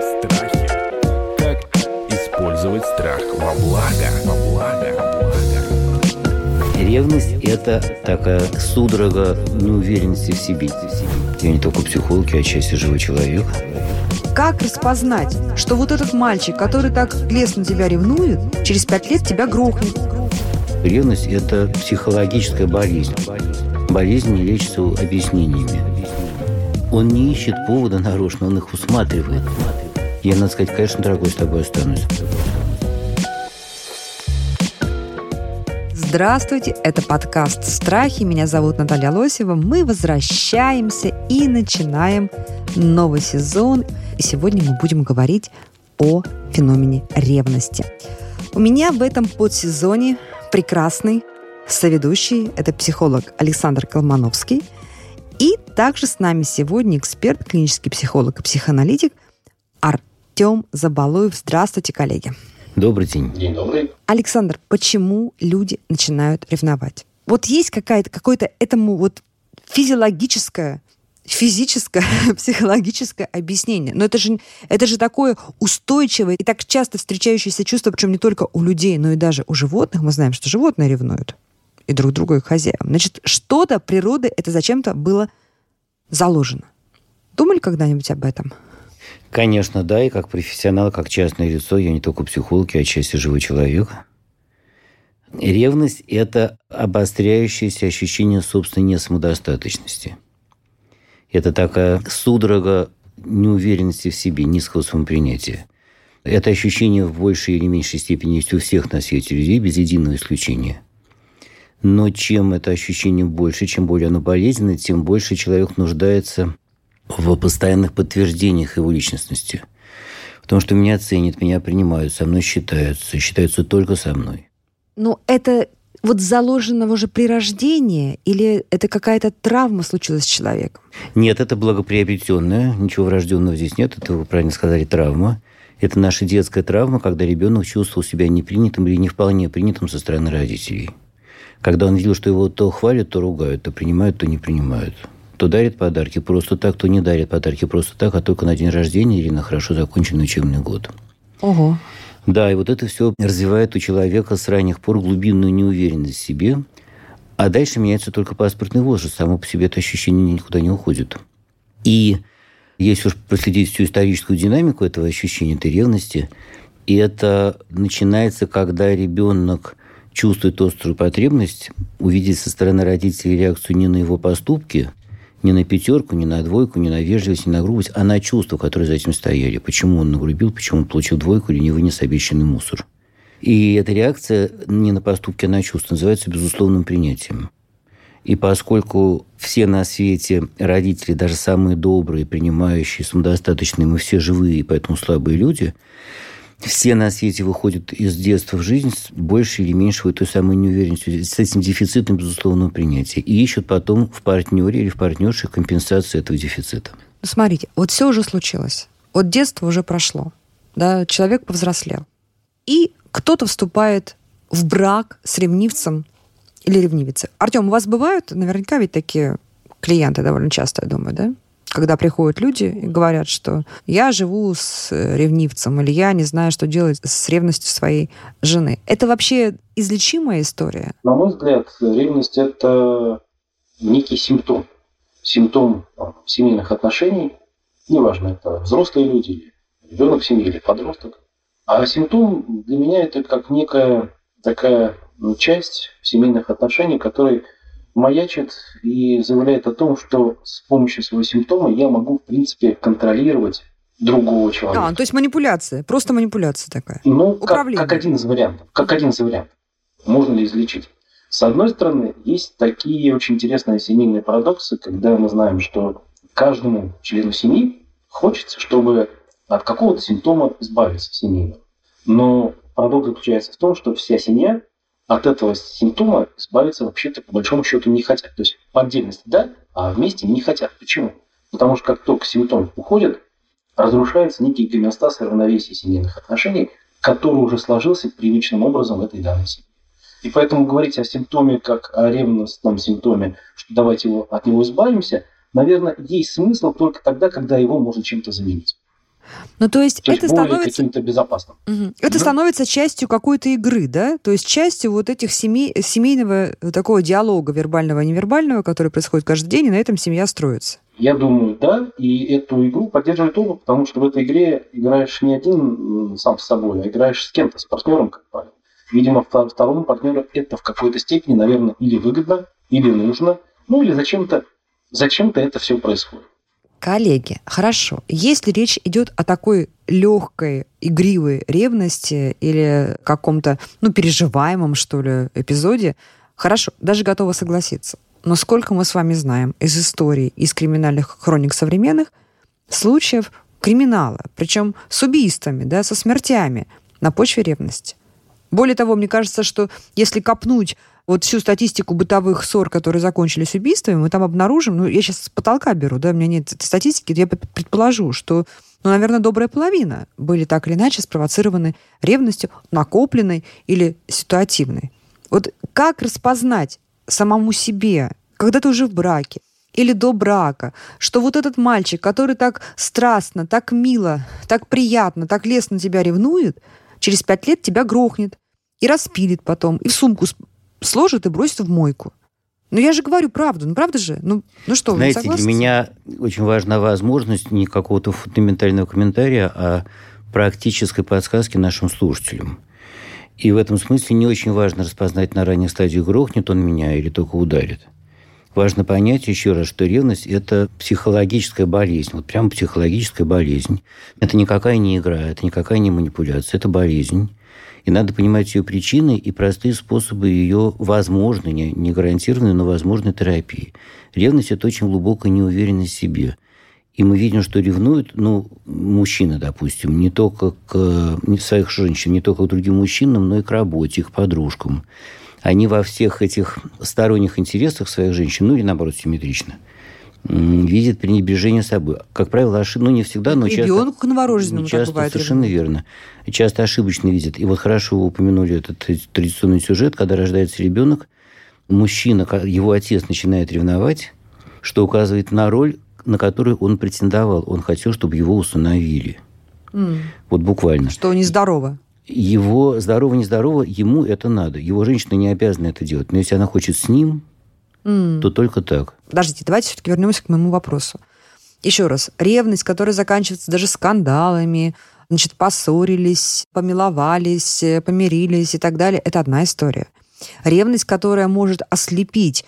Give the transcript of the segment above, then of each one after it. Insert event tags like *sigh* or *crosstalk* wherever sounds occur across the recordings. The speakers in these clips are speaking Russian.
Страхи. Как использовать страх во благо? Во благо. Ревность – это такая судорога неуверенности в себе. Я не только психолог, я отчасти живой человек. Как распознать, что вот этот мальчик, который так лестно тебя ревнует, через пять лет тебя грохнет? Ревность – это психологическая болезнь. Болезнь не лечится объяснениями. Он не ищет повода нарочно, он их усматривает. Я, надо сказать, конечно, дорогой, с тобой останусь. Здравствуйте, это подкаст «Страхи». Меня зовут Наталья Лосева. Мы возвращаемся и начинаем новый сезон. И сегодня мы будем говорить о феномене ревности. У меня в этом подсезоне прекрасный соведущий. Это психолог Александр Колмановский. И также с нами сегодня эксперт, клинический психолог и психоаналитик Артем Забалуев. Здравствуйте, коллеги. Добрый день. День добрый. Александр, почему люди начинают ревновать? Вот есть какая-то, какое-то этому вот физиологическое, физическое, *laughs* психологическое объяснение. Но это же, это же такое устойчивое и так часто встречающееся чувство, причем не только у людей, но и даже у животных. Мы знаем, что животные ревнуют и друг друга, и хозяев. Значит, что-то природы это зачем-то было заложено. Думали когда-нибудь об этом? Конечно, да, и как профессионал, как частное лицо, я не только психолог, я отчасти живой человек. Ревность – это обостряющееся ощущение собственной несамодостаточности. Это такая судорога неуверенности в себе, низкого самопринятия. Это ощущение в большей или меньшей степени есть у всех на свете людей, без единого исключения. Но чем это ощущение больше, чем более оно болезненно, тем больше человек нуждается в постоянных подтверждениях его личностности. Потому что меня ценят, меня принимают, со мной считаются, считаются только со мной. Ну, это вот заложено уже при рождении или это какая-то травма случилась с человеком? Нет, это благоприобретенное, ничего врожденного здесь нет, это вы правильно сказали, травма. Это наша детская травма, когда ребенок чувствовал себя непринятым или не вполне принятым со стороны родителей. Когда он видел, что его то хвалят, то ругают, то принимают, то не принимают. То дарит подарки просто так, то не дарит подарки просто так, а только на день рождения или на хорошо законченный учебный год. Ого. Да, и вот это все развивает у человека с ранних пор глубинную неуверенность в себе, а дальше меняется только паспортный возраст. Само по себе это ощущение никуда не уходит. И если уж проследить всю историческую динамику этого ощущения, этой ревности, и это начинается, когда ребенок чувствует острую потребность увидеть со стороны родителей реакцию не на его поступки, не на пятерку, не на двойку, не на вежливость, не на грубость, а на чувства, которые за этим стояли. Почему он нагрубил, почему он получил двойку или не вынес обещанный мусор. И эта реакция не на поступки, а на чувства называется безусловным принятием. И поскольку все на свете родители, даже самые добрые, принимающие, самодостаточные, мы все живые, поэтому слабые люди – все на свете выходят из детства в жизнь с большей или меньшей той самой неуверенностью, с этим дефицитом безусловного принятия. И ищут потом в партнере или в партнерше компенсацию этого дефицита. Ну, смотрите, вот все уже случилось. Вот детство уже прошло. Да, человек повзрослел. И кто-то вступает в брак с ревнивцем или ревнивицей. Артем, у вас бывают наверняка ведь такие клиенты довольно часто, я думаю, да? Когда приходят люди и говорят, что я живу с ревнивцем, или я не знаю, что делать с ревностью своей жены. Это вообще излечимая история? На мой взгляд, ревность – это некий симптом. Симптом там, семейных отношений. Неважно, это взрослые люди, или ребенок в семье, или подросток. А симптом для меня это как некая такая ну, часть семейных отношений, которая маячит и заявляет о том, что с помощью своего симптома я могу, в принципе, контролировать другого человека. А, то есть манипуляция, просто манипуляция такая. Ну, как, как один из вариантов. Как один из вариантов. Можно ли излечить? С одной стороны, есть такие очень интересные семейные парадоксы, когда мы знаем, что каждому члену семьи хочется, чтобы от какого-то симптома избавиться семейного. Но парадокс заключается в том, что вся семья от этого симптома избавиться вообще-то по большому счету не хотят. То есть по отдельности да, а вместе не хотят. Почему? Потому что как только симптом уходит, разрушается некий гомеостаз и равновесие семейных отношений, который уже сложился привычным образом в этой данной семье. И поэтому говорить о симптоме как о ревностном симптоме, что давайте его, от него избавимся, наверное, есть смысл только тогда, когда его можно чем-то заменить. Ну, то есть, То это есть более становится... каким-то безопасным. Мгм. Это Мгм. становится частью какой-то игры, да? То есть частью вот этих семей, семейного такого диалога вербального и невербального, который происходит каждый день, и на этом семья строится. Я думаю, да, и эту игру поддерживает оба, потому что в этой игре играешь не один сам с собой, а играешь с кем-то, с партнером, как правило. Видимо, втор- второму партнеру это в какой-то степени, наверное, или выгодно, или нужно, ну или зачем-то зачем-то это все происходит. Коллеги, хорошо. Если речь идет о такой легкой, игривой ревности или каком-то, ну, переживаемом, что ли, эпизоде, хорошо, даже готова согласиться. Но сколько мы с вами знаем из истории, из криминальных хроник современных, случаев криминала, причем с убийствами, да, со смертями на почве ревности. Более того, мне кажется, что если копнуть вот всю статистику бытовых ссор, которые закончились убийствами, мы там обнаружим, ну, я сейчас с потолка беру, да, у меня нет статистики, я предположу, что, ну, наверное, добрая половина были так или иначе спровоцированы ревностью, накопленной или ситуативной. Вот как распознать самому себе, когда ты уже в браке, или до брака, что вот этот мальчик, который так страстно, так мило, так приятно, так лестно тебя ревнует, через пять лет тебя грохнет и распилит потом, и в сумку сложит и бросит в мойку. Ну, я же говорю правду, ну, правда же? Ну, ну что, Знаете, для меня очень важна возможность не какого-то фундаментального комментария, а практической подсказки нашим слушателям. И в этом смысле не очень важно распознать на ранних стадиях, грохнет он меня или только ударит. Важно понять еще раз, что ревность – это психологическая болезнь, вот прям психологическая болезнь. Это никакая не игра, это никакая не манипуляция, это болезнь. И надо понимать ее причины и простые способы ее возможной, не, гарантированной, но возможной терапии. Ревность – это очень глубокая неуверенность в себе. И мы видим, что ревнуют, ну, мужчины, допустим, не только к не своих женщин, не только к другим мужчинам, но и к работе, к подружкам. Они во всех этих сторонних интересах своих женщин, ну или наоборот, симметрично, м, видят пренебрежение собой. Как правило, ошиб... ну не всегда, но часто... Ребенку новорожденному так Часто, бывает совершенно верно. Часто ошибочно видят. И вот хорошо вы упомянули этот традиционный сюжет, когда рождается ребенок, мужчина, его отец начинает ревновать, что указывает на роль, на которую он претендовал. Он хотел, чтобы его усыновили. М, Вот буквально. Что нездорово. Его здорово-нездорово, ему это надо. Его женщина не обязана это делать. Но если она хочет с ним, То только так. Подождите, давайте все-таки вернемся к моему вопросу. Еще раз, ревность, которая заканчивается даже скандалами, значит, поссорились, помиловались, помирились и так далее, это одна история. Ревность, которая может ослепить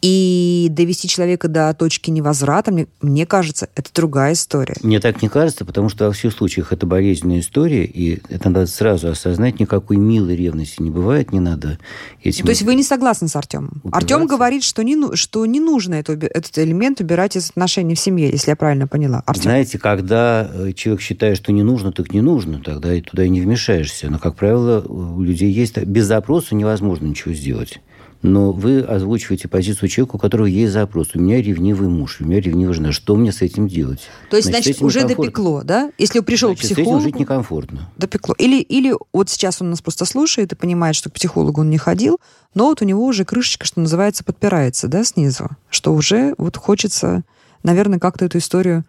и довести человека до точки невозврата, мне, мне кажется, это другая история. Мне так не кажется, потому что во всех случаях это болезненная история, и это надо сразу осознать, никакой милой ревности не бывает, не надо этим... То есть вы не согласны с Артемом? Убиваться? Артем говорит, что не, ну- что не нужно это этот элемент убирать из отношений в семье, если я правильно поняла. Артем, Знаете, когда э, человек считает, что не нужно, так не нужно, тогда и туда и не вмешаешься. Но, как правило, у людей есть... Без запроса невозможно ничего сделать. Но вы озвучиваете позицию человека, у которого есть запрос. У меня ревнивый муж, у меня ревнивая жена. Что мне с этим делать? То есть, значит, этим уже допекло, да? Если пришел Значит, к с этим психологу, жить некомфортно. допекло. Или, или вот сейчас он нас просто слушает и понимает, что к психологу он не ходил, но вот у него уже крышечка, что называется, подпирается, да, снизу, что уже вот хочется, наверное, как-то эту историю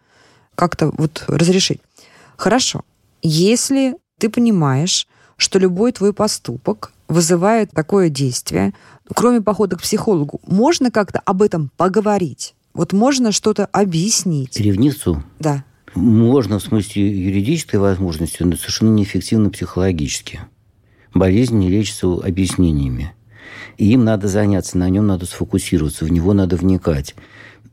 как-то вот разрешить. Хорошо. Если ты понимаешь, что любой твой поступок вызывает такое действие, кроме похода к психологу, можно как-то об этом поговорить? Вот можно что-то объяснить? Ревницу Да. можно в смысле юридической возможности, но совершенно неэффективно психологически. Болезнь не лечится объяснениями. И им надо заняться, на нем надо сфокусироваться, в него надо вникать.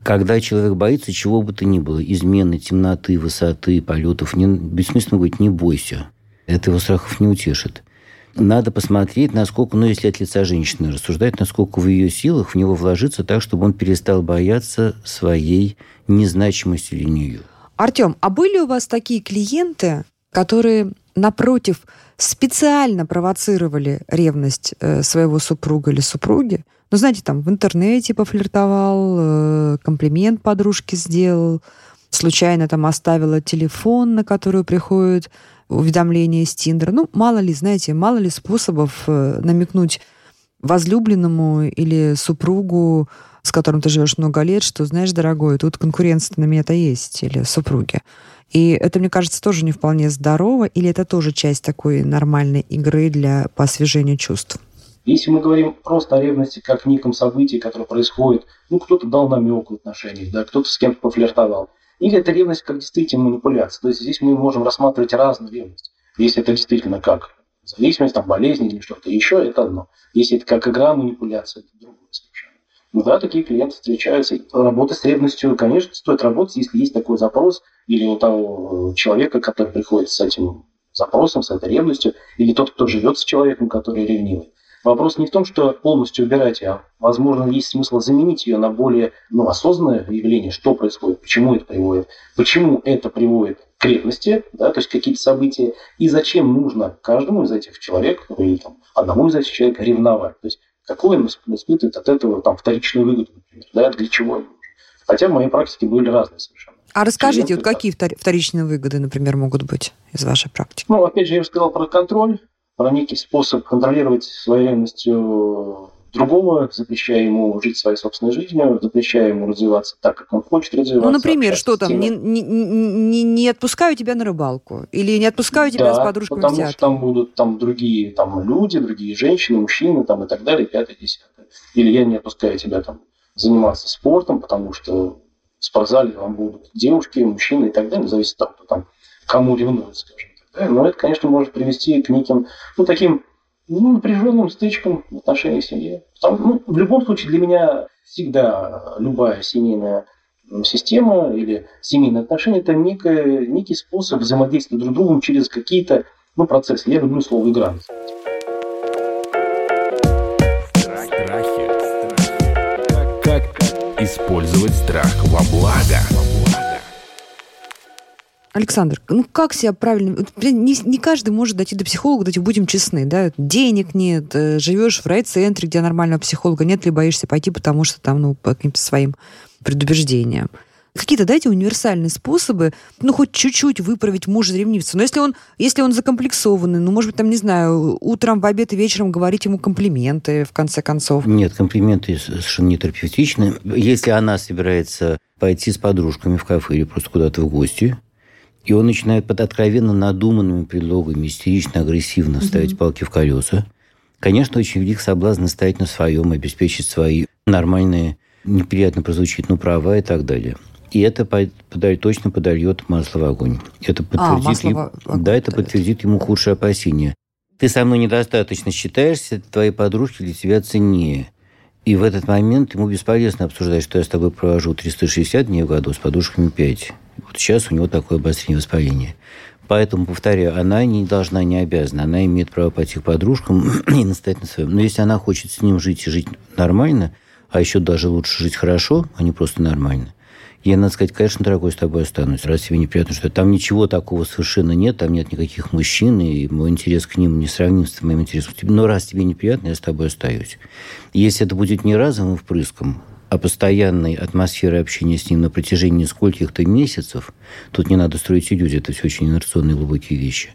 Когда человек боится чего бы то ни было, измены, темноты, высоты, полетов, не, бессмысленно говорить «не бойся». Это его страхов не утешит. Надо посмотреть, насколько, ну, если от лица женщины рассуждать, насколько в ее силах в него вложиться так, чтобы он перестал бояться своей незначимости для нее. Артем, а были у вас такие клиенты, которые, напротив, специально провоцировали ревность э, своего супруга или супруги? Ну, знаете, там в интернете пофлиртовал, э, комплимент подружке сделал, случайно там оставила телефон, на который приходит уведомление из Тиндера. Ну, мало ли, знаете, мало ли способов э, намекнуть возлюбленному или супругу, с которым ты живешь много лет, что, знаешь, дорогой, тут конкуренция на меня-то есть, или супруги. И это, мне кажется, тоже не вполне здорово, или это тоже часть такой нормальной игры для по освежению чувств? Если мы говорим просто о ревности как неком событии, которое происходит, ну, кто-то дал намек в отношениях, да, кто-то с кем-то пофлиртовал. Или это ревность как действительно манипуляция. То есть здесь мы можем рассматривать разную ревность. Если это действительно как зависимость, там, болезнь или что-то еще, это одно. Если это как игра, манипуляция, это другое совершенно. Ну да, такие клиенты встречаются. Работа с ревностью, конечно, стоит работать, если есть такой запрос, или у того человека, который приходит с этим запросом, с этой ревностью, или тот, кто живет с человеком, который ревнивый. Вопрос не в том, что полностью убирать а, возможно, есть смысл заменить ее на более ну, осознанное явление, что происходит, почему это приводит, почему это приводит к ревности, да, то есть какие-то события, и зачем нужно каждому из этих человек, ну, или там, одному из этих человек ревновать. То есть какой он испытывает от этого там, вторичную выгоду, например, да, для чего Хотя в моей практике были разные совершенно. А расскажите, вот какие вторичные выгоды, например, могут быть из вашей практики? Ну, опять же, я сказал про контроль, про некий способ контролировать своей ревностью другого, запрещая ему жить своей собственной жизнью, запрещая ему развиваться так, как он хочет развиваться. Ну, например, что там, не, не, не, не отпускаю тебя на рыбалку или не отпускаю тебя да, с подружками потому в театр. что там будут там другие там люди, другие женщины, мужчины там и так далее, пятое, десятое. Или я не отпускаю тебя там заниматься спортом, потому что в спортзале вам будут девушки, мужчины и так далее, зависит от того, кто там кому ревнует, скажем. Да? Но это, конечно, может привести к неким, ну, таким ну, напряженным стычкам в отношении семьи. Потому, ну, в любом случае для меня всегда любая семейная система или семейные отношения – это некое, некий способ взаимодействия друг с другом через какие-то ну, процессы. Я люблю слово «игра». Как использовать страх во благо? Александр, ну как себя правильно... Не, не каждый может дойти до психолога, давайте будем честны, да? Денег нет, э, живешь в райцентре, где нормального психолога нет, ли боишься пойти, потому что там, ну, по каким-то своим предубеждениям. Какие-то дайте универсальные способы, ну, хоть чуть-чуть выправить мужа-ревнивца. Но если он, если он закомплексованный, ну, может быть, там, не знаю, утром, в обед и вечером говорить ему комплименты, в конце концов. Нет, комплименты совершенно не терапевтичны. Если она собирается пойти с подружками в кафе или просто куда-то в гости, и он начинает под откровенно надуманными предлогами истерично-агрессивно ставить угу. палки в колеса. Конечно, очень велик соблазн стоять на своем, обеспечить свои нормальные, неприятно прозвучит, ну, права и так далее. И это подай, точно подольет масло в огонь. Это а, подтвердит, а, ему, в да, это подтвердит ему худшее опасение. Ты со мной недостаточно считаешься, твои подружки для тебя ценнее. И в этот момент ему бесполезно обсуждать, что я с тобой провожу 360 дней в году, с подружками 5. Вот сейчас у него такое обострение воспаления. Поэтому, повторяю, она не должна, не обязана. Она имеет право пойти к подружкам *clears throat* и настоять на своем. Но если она хочет с ним жить и жить нормально, а еще даже лучше жить хорошо, а не просто нормально, я, надо сказать, конечно, дорогой, с тобой останусь. Раз тебе неприятно, что там ничего такого совершенно нет, там нет никаких мужчин, и мой интерес к ним не сравним с моим интересом к тебе. Но раз тебе неприятно, я с тобой остаюсь. Если это будет не разовым впрыском, а постоянной атмосферой общения с ним на протяжении нескольких-то месяцев, тут не надо строить иллюзии, это все очень инерционные глубокие вещи,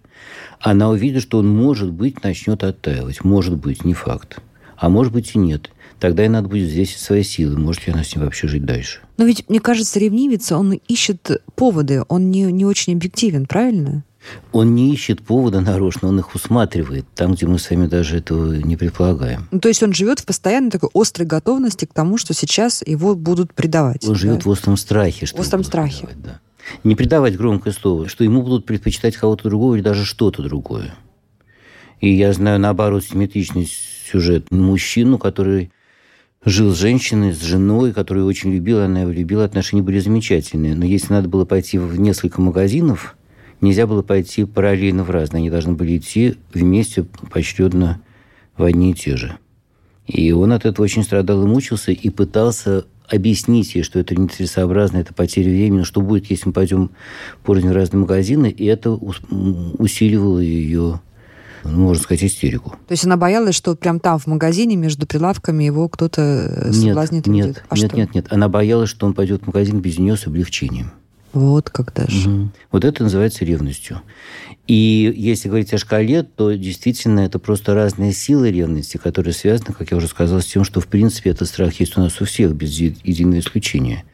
она увидит, что он, может быть, начнет оттаивать. Может быть, не факт. А может быть и нет. Тогда и надо будет здесь свои силы. Может ли она с ним вообще жить дальше? Но ведь, мне кажется, ревнивец, он ищет поводы. Он не, не очень объективен, правильно? Он не ищет повода нарочно, он их усматривает там, где мы сами даже этого не предполагаем. Ну, то есть он живет в постоянной такой острой готовности к тому, что сейчас его будут предавать. Он да? живет в остром страхе. Что в остром страхе. Предавать, да. Не предавать громкое слово, что ему будут предпочитать кого-то другого или даже что-то другое. И я знаю, наоборот, симметричный сюжет. Мужчину, который жил с женщиной, с женой, которую очень любила, она его любила, отношения были замечательные. Но если надо было пойти в несколько магазинов, нельзя было пойти параллельно в разные. Они должны были идти вместе поочередно в одни и те же. И он от этого очень страдал и мучился, и пытался объяснить ей, что это нецелесообразно, это потеря времени, что будет, если мы пойдем порознь в разные магазины, и это усиливало ее ну, можно сказать, истерику. То есть она боялась, что прям там, в магазине, между прилавками его кто-то соблазнит? Нет, нет, а нет, нет. Она боялась, что он пойдет в магазин без нее с облегчением. Вот как даже. Угу. Вот это называется ревностью. И если говорить о шкале, то действительно это просто разные силы ревности, которые связаны, как я уже сказал, с тем, что в принципе этот страх есть у нас у всех, без единого исключения.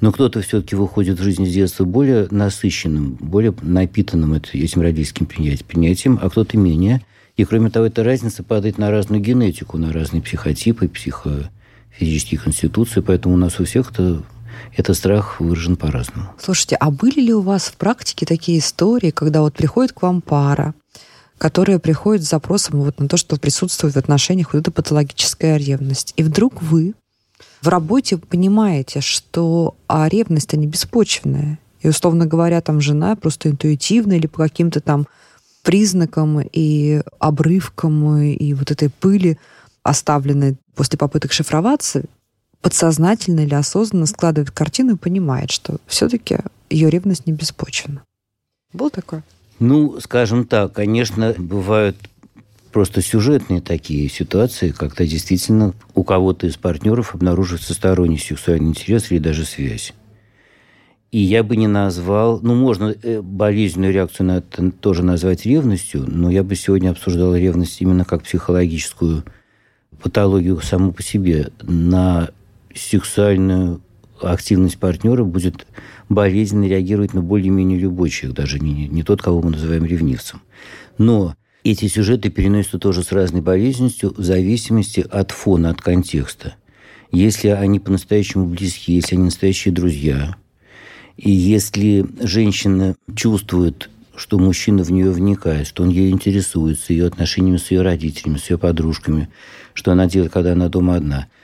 Но кто-то все-таки выходит в жизнь с детства более насыщенным, более напитанным этим родительским принятием, а кто-то менее. И кроме того, эта разница падает на разную генетику, на разные психотипы, психофизические конституции, поэтому у нас у всех это этот страх выражен по-разному. Слушайте, а были ли у вас в практике такие истории, когда вот приходит к вам пара, которая приходит с запросом вот на то, что присутствует в отношениях вот эта патологическая ревность, и вдруг вы в работе понимаете, что а ревность, они беспочвенная, и, условно говоря, там жена просто интуитивно или по каким-то там признакам и обрывкам и вот этой пыли, оставленной после попыток шифроваться, подсознательно или осознанно складывает картину и понимает, что все-таки ее ревность не беспочвена. Был такое? Ну, скажем так, конечно, бывают просто сюжетные такие ситуации, когда действительно у кого-то из партнеров обнаруживается сторонний сексуальный интерес или даже связь. И я бы не назвал, ну, можно э, болезненную реакцию на это тоже назвать ревностью, но я бы сегодня обсуждал ревность именно как психологическую патологию саму по себе. На сексуальную активность партнера будет болезненно реагировать на более-менее любой человек, даже не, не тот, кого мы называем ревнивцем. Но эти сюжеты переносятся тоже с разной болезненностью в зависимости от фона, от контекста. Если они по-настоящему близкие, если они настоящие друзья, и если женщина чувствует, что мужчина в нее вникает, что он ей интересуется, ее отношениями с ее родителями, с ее подружками, что она делает, когда она дома одна –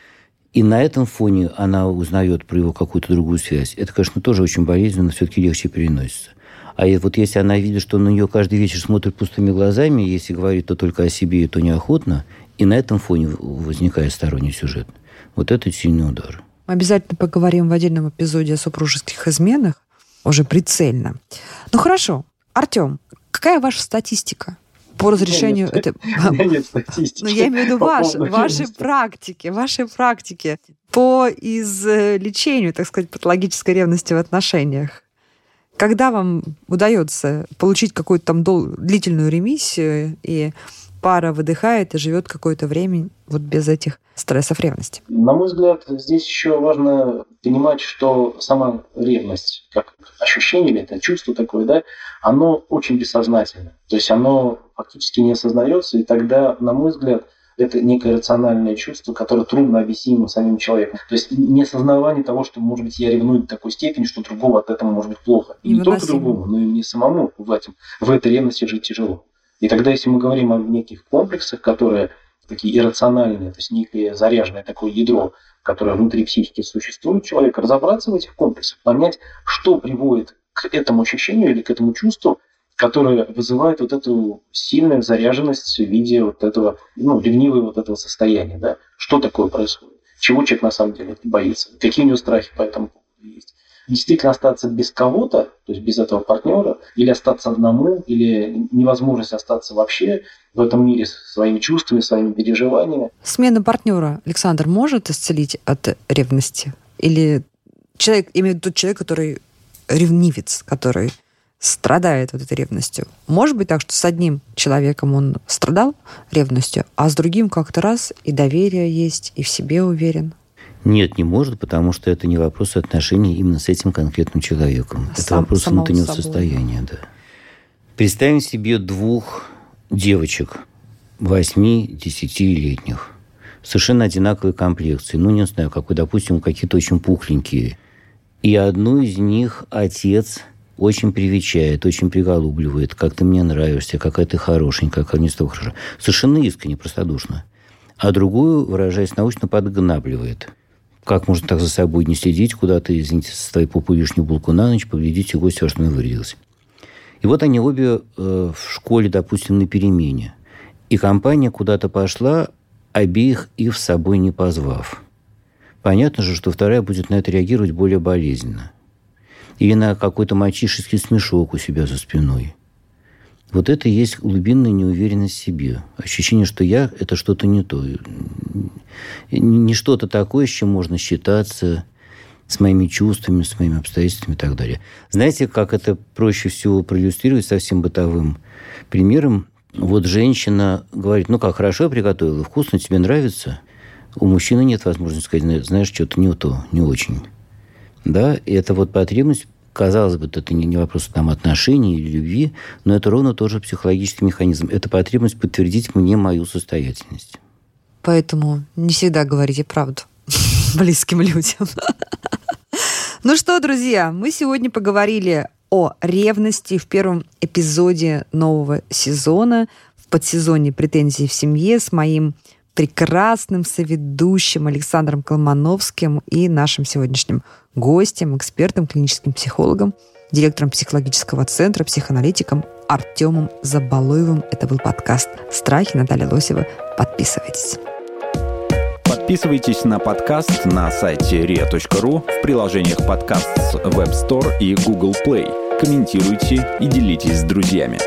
и на этом фоне она узнает про его какую-то другую связь. Это, конечно, тоже очень болезненно, все-таки легче переносится. А вот если она видит, что на нее каждый вечер смотрит пустыми глазами, если говорит то только о себе, то неохотно, и на этом фоне возникает сторонний сюжет. Вот это сильный удар. Мы обязательно поговорим в отдельном эпизоде о супружеских изменах, уже прицельно. Ну хорошо, Артем, какая ваша статистика? По разрешению... Нет, это... *laughs* нет статистики. Ну, я имею в виду ваш, вашей практики, вашей практики по излечению, так сказать, патологической ревности в отношениях. Когда вам удается получить какую-то там дол- длительную ремиссию, и пара выдыхает и живет какое-то время вот без этих стрессов ревности? На мой взгляд, здесь еще важно понимать, что сама ревность, как ощущение или это чувство такое, да, оно очень бессознательно. То есть оно фактически не осознается, и тогда, на мой взгляд, это некое рациональное чувство, которое трудно объяснимо самим человеком. То есть несознавание того, что, может быть, я ревную до такой степени, что другого от этого может быть плохо. И не только другому, но и мне самому в, этом, в этой ревности жить тяжело. И тогда, если мы говорим о неких комплексах, которые такие иррациональные, то есть некое заряженное такое ядро, которое внутри психики существует человека, разобраться в этих комплексах, понять, что приводит к этому ощущению или к этому чувству, которое вызывает вот эту сильную заряженность в виде вот этого, ну, ревнивого вот этого состояния, да, что такое происходит, чего человек на самом деле боится, какие у него страхи по этому поводу есть. Действительно остаться без кого-то, то есть без этого партнера, или остаться одному, или невозможность остаться вообще в этом мире своими чувствами, своими переживаниями. Смена партнера, Александр, может исцелить от ревности? Или человек, имеет тот человек, который ревнивец, который страдает вот этой ревностью. Может быть так, что с одним человеком он страдал ревностью, а с другим как-то раз и доверие есть, и в себе уверен. Нет, не может, потому что это не вопрос отношений именно с этим конкретным человеком. Сам, это вопрос внутреннего собой. состояния, да. Представим себе двух девочек, 8-10-летних, совершенно одинаковой комплекции. Ну, не знаю, какой, допустим, какие-то очень пухленькие. И одну из них отец – очень привечает, очень приголубливает, как ты мне нравишься, какая ты хорошенькая, как мне с тобой хорошо. Совершенно искренне, простодушно. А другую, выражаясь научно, подгнабливает. Как можно так за собой не следить, куда ты, извините, со своей попой лишнюю булку на ночь, поглядите, гость во что вырядился. И вот они обе э, в школе, допустим, на перемене. И компания куда-то пошла, обеих их с собой не позвав. Понятно же, что вторая будет на это реагировать более болезненно или на какой-то мальчишеский смешок у себя за спиной. Вот это и есть глубинная неуверенность в себе. Ощущение, что я – это что-то не то. Не что-то такое, с чем можно считаться, с моими чувствами, с моими обстоятельствами и так далее. Знаете, как это проще всего проиллюстрировать совсем бытовым примером? Вот женщина говорит, ну как, хорошо я приготовила, вкусно, тебе нравится? У мужчины нет возможности сказать, знаешь, что-то не то, не очень. Да, и это вот потребность казалось бы, это не вопрос там, отношений или любви, но это ровно тоже психологический механизм. Это потребность подтвердить мне мою состоятельность. Поэтому не всегда говорите правду *laughs* близким людям. Ну что, друзья, мы сегодня поговорили о ревности в первом эпизоде нового сезона, в подсезоне «Претензии в семье» с моим прекрасным соведущим Александром Колмановским и нашим сегодняшним гостем, экспертом, клиническим психологом, директором психологического центра, психоаналитиком Артемом Забалуевым. Это был подкаст «Страхи» Наталья Лосева. Подписывайтесь. Подписывайтесь на подкаст на сайте ria.ru в приложениях подкаст с Web Store и Google Play. Комментируйте и делитесь с друзьями.